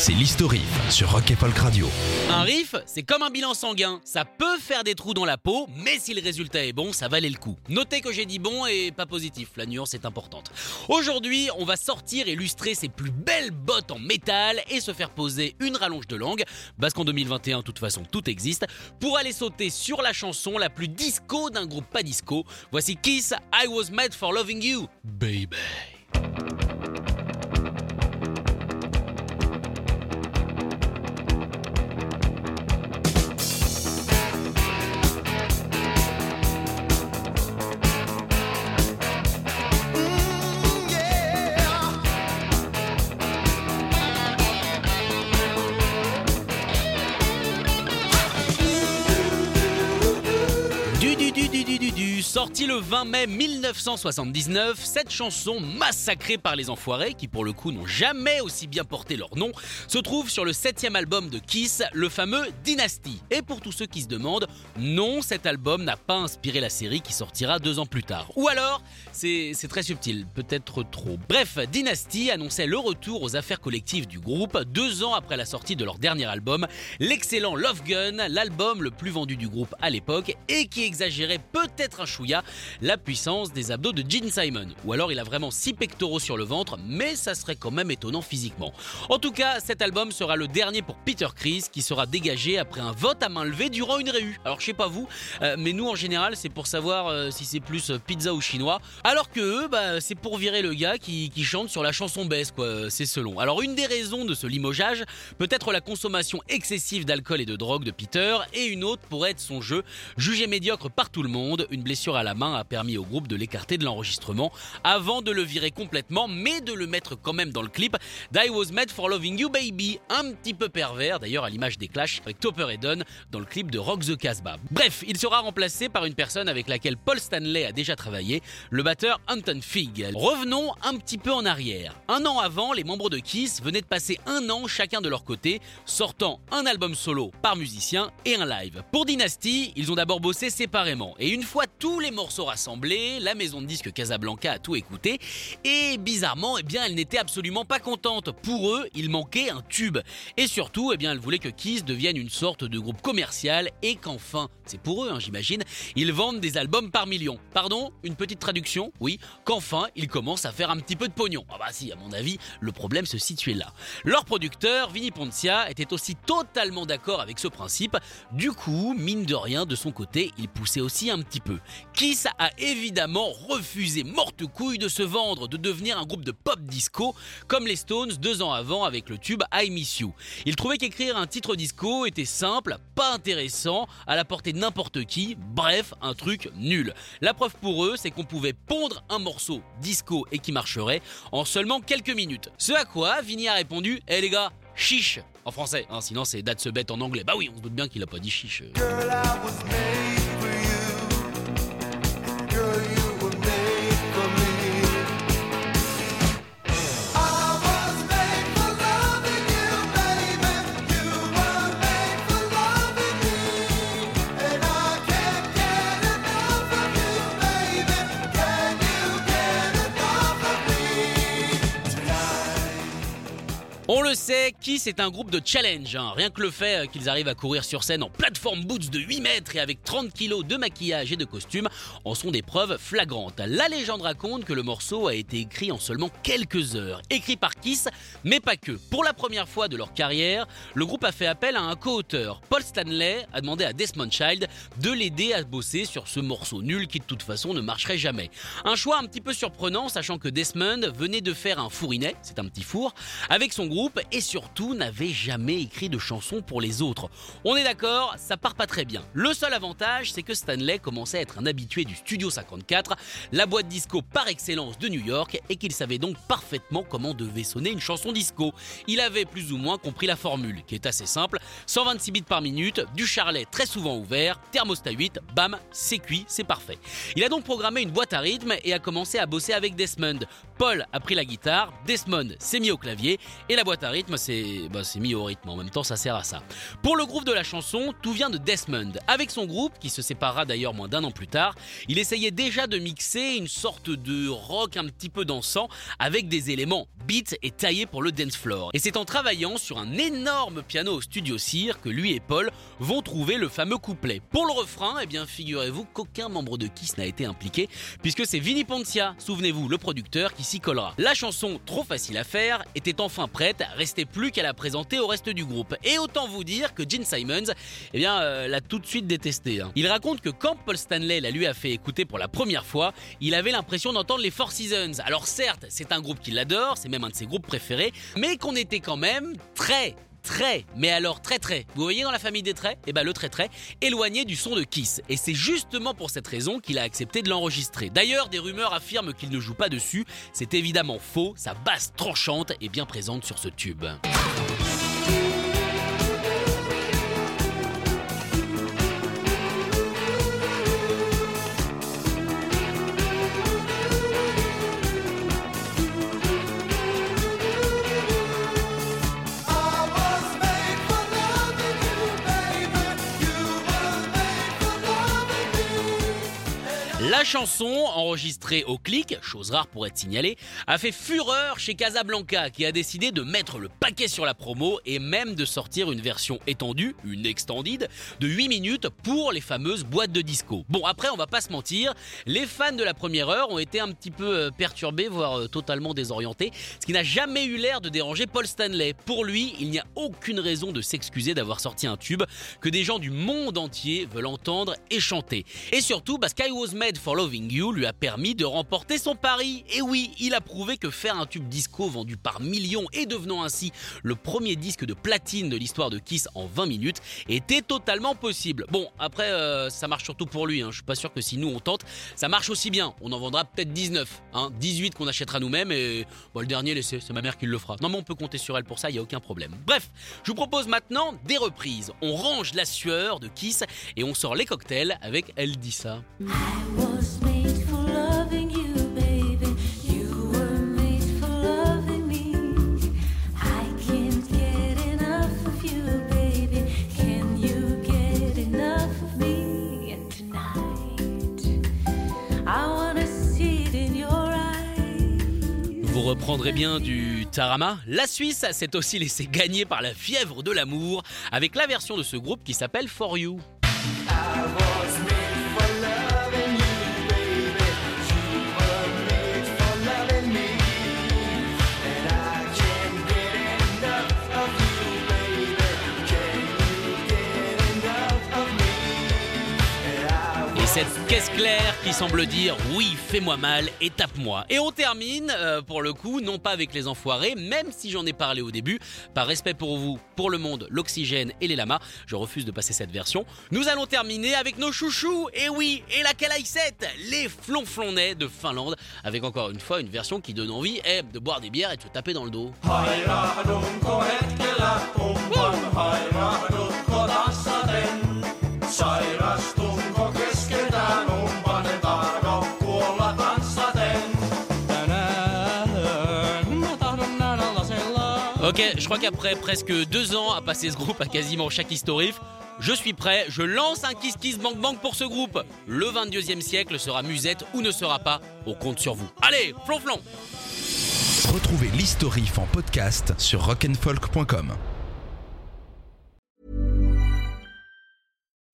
c'est l'historif sur Rock et Folk Radio. Un riff, c'est comme un bilan sanguin. Ça peut faire des trous dans la peau, mais si le résultat est bon, ça valait le coup. Notez que j'ai dit bon et pas positif, la nuance est importante. Aujourd'hui, on va sortir et illustrer ses plus belles bottes en métal et se faire poser une rallonge de langue, parce qu'en 2021, de toute façon, tout existe, pour aller sauter sur la chanson la plus disco d'un groupe pas disco. Voici Kiss, I Was Made for Loving You, baby. Du du sorti le 20 mai 1979, cette chanson massacrée par les enfoirés, qui pour le coup n'ont jamais aussi bien porté leur nom, se trouve sur le septième album de Kiss, le fameux Dynasty. Et pour tous ceux qui se demandent, non, cet album n'a pas inspiré la série qui sortira deux ans plus tard. Ou alors, c'est très subtil, peut-être trop. Bref, Dynasty annonçait le retour aux affaires collectives du groupe deux ans après la sortie de leur dernier album, l'excellent Love Gun, l'album le plus vendu du groupe à l'époque et qui exagérait peut-être un chouïa la puissance des abdos de Gene Simon. Ou alors il a vraiment six pectoraux sur le ventre, mais ça serait quand même étonnant physiquement. En tout cas, cet album sera le dernier pour Peter Chris qui sera dégagé après un vote à main levée durant une réu. Alors je sais pas vous, euh, mais nous en général c'est pour savoir euh, si c'est plus euh, pizza ou chinois, alors que eux, bah, c'est pour virer le gars qui, chante sur la chanson baisse, quoi, c'est selon. Alors une des raisons de ce limogeage, peut-être la consommation excessive d'alcool et de drogue de Peter, et une autre pourrait être son jeu, jugé médiocre par tout le monde, une blessure à la main a permis au groupe de l'écarter de l'enregistrement avant de le virer complètement, mais de le mettre quand même dans le clip d'I Was Made for Loving You Baby, un petit peu pervers d'ailleurs à l'image des Clash avec Topper et Dunn dans le clip de Rock the Casbah. Bref, il sera remplacé par une personne avec laquelle Paul Stanley a déjà travaillé, le batteur Anton Fig. Revenons un petit peu en arrière. Un an avant, les membres de Kiss venaient de passer un an chacun de leur côté, sortant un album solo par musicien et un live. Pour Dynasty, ils ont d'abord bossé séparément, et une fois tous les morceaux rassemblés, la maison de disques Casablanca a tout écouté, et bizarrement, eh bien, elle n'était absolument pas contente. Pour eux, il manquait un tube. Et surtout, eh bien, elle voulait que Kiss devienne une sorte de groupe commercial et qu'enfin, c'est pour eux, hein, j'imagine, ils vendent des albums par million. Pardon Une petite traduction? Oui, qu'enfin, ils commencent à faire un petit peu de pognon. Ah bah si, à mon avis, le problème se situait là. Leur producteur, Vinny Poncia, était aussi totalement d'accord avec ce principe. Du coup, mine de rien, de son côté, il poussait aussi un petit peu. Kiss a évidemment refusé morte couille de se vendre, de devenir un groupe de pop disco, comme les Stones deux ans avant avec le tube I Miss You. Il trouvait qu'écrire un titre disco était simple, pas intéressant, à la portée de n'importe qui, bref, un truc nul. La preuve pour eux, c'est qu'on pouvait pondre un morceau disco et qui marcherait en seulement quelques minutes. Ce à quoi Vinny a répondu Eh les gars, chiche En français, hein, sinon c'est date se bête en anglais. Bah oui, on se doute bien qu'il a pas dit chiche. On le sait, Kiss est un groupe de challenge. hein. Rien que le fait euh, qu'ils arrivent à courir sur scène en plateforme boots de 8 mètres et avec 30 kilos de maquillage et de costume en sont des preuves flagrantes. La légende raconte que le morceau a été écrit en seulement quelques heures. Écrit par Kiss, mais pas que. Pour la première fois de leur carrière, le groupe a fait appel à un co-auteur. Paul Stanley a demandé à Desmond Child de l'aider à bosser sur ce morceau nul qui de toute façon ne marcherait jamais. Un choix un petit peu surprenant, sachant que Desmond venait de faire un fourinet, c'est un petit four, avec son groupe et surtout n'avait jamais écrit de chanson pour les autres. On est d'accord, ça part pas très bien. Le seul avantage, c'est que Stanley commençait à être un habitué du Studio 54, la boîte disco par excellence de New York, et qu'il savait donc parfaitement comment devait sonner une chanson disco. Il avait plus ou moins compris la formule, qui est assez simple 126 bits par minute, du charlet très souvent ouvert, thermostat 8, bam, c'est cuit, c'est parfait. Il a donc programmé une boîte à rythme et a commencé à bosser avec Desmond. Paul a pris la guitare, Desmond s'est mis au clavier et la boîte à rythme s'est bah, mis au rythme. En même temps, ça sert à ça. Pour le groove de la chanson, tout vient de Desmond. Avec son groupe, qui se séparera d'ailleurs moins d'un an plus tard, il essayait déjà de mixer une sorte de rock un petit peu dansant avec des éléments beats et taillés pour le dance floor. Et c'est en travaillant sur un énorme piano au studio Cire que lui et Paul vont trouver le fameux couplet. Pour le refrain, eh bien figurez-vous qu'aucun membre de Kiss n'a été impliqué puisque c'est Vinny Poncia, souvenez-vous, le producteur qui La chanson, trop facile à faire, était enfin prête, restait plus qu'à la présenter au reste du groupe. Et autant vous dire que Gene Simons, eh bien, euh, l'a tout de suite détesté. hein. Il raconte que quand Paul Stanley la lui a fait écouter pour la première fois, il avait l'impression d'entendre les Four Seasons. Alors certes, c'est un groupe qu'il adore, c'est même un de ses groupes préférés, mais qu'on était quand même très très, mais alors très très, vous voyez dans la famille des traits? Eh ben le très très, éloigné du son de Kiss. Et c'est justement pour cette raison qu'il a accepté de l'enregistrer. D'ailleurs, des rumeurs affirment qu'il ne joue pas dessus. C'est évidemment faux, sa basse tranchante est bien présente sur ce tube. La chanson, enregistrée au clic, chose rare pour être signalée, a fait fureur chez Casablanca qui a décidé de mettre le paquet sur la promo et même de sortir une version étendue, une extended, de 8 minutes pour les fameuses boîtes de disco. Bon, après, on va pas se mentir, les fans de la première heure ont été un petit peu euh, perturbés, voire euh, totalement désorientés, ce qui n'a jamais eu l'air de déranger Paul Stanley. Pour lui, il n'y a aucune raison de s'excuser d'avoir sorti un tube que des gens du monde entier veulent entendre et chanter. Et surtout, bah, Sky Was Made for Loving You lui a permis de remporter son pari. Et oui, il a prouvé que faire un tube disco vendu par millions et devenant ainsi le premier disque de platine de l'histoire de Kiss en 20 minutes était totalement possible. Bon, après, euh, ça marche surtout pour lui. hein. Je suis pas sûr que si nous on tente, ça marche aussi bien. On en vendra peut-être 19, hein, 18 qu'on achètera nous-mêmes et bon, le dernier, laissez, c'est ma mère qui le fera. Non, mais on peut compter sur elle pour ça, il y a aucun problème. Bref, je vous propose maintenant des reprises. On range la sueur de Kiss et on sort les cocktails avec Elle Bien du Tarama. La Suisse s'est aussi laissée gagner par la fièvre de l'amour avec la version de ce groupe qui s'appelle For You. Et cette caisse claire qui semble dire oui, fais-moi mal et tape-moi. Et on termine, euh, pour le coup, non pas avec les enfoirés, même si j'en ai parlé au début, par respect pour vous, pour le monde, l'oxygène et les lamas, je refuse de passer cette version. Nous allons terminer avec nos chouchous, et oui, et la calaïsette, les flonflonnais de Finlande, avec encore une fois une version qui donne envie eh, de boire des bières et de se taper dans le dos. Ok, je crois qu'après presque deux ans à passer ce groupe à quasiment chaque historif, je suis prêt, je lance un Kiss Kiss Bank Bank pour ce groupe. Le 22e siècle sera musette ou ne sera pas, on compte sur vous. Allez, flonflon Retrouvez l'historif en podcast sur rock'n'folk.com.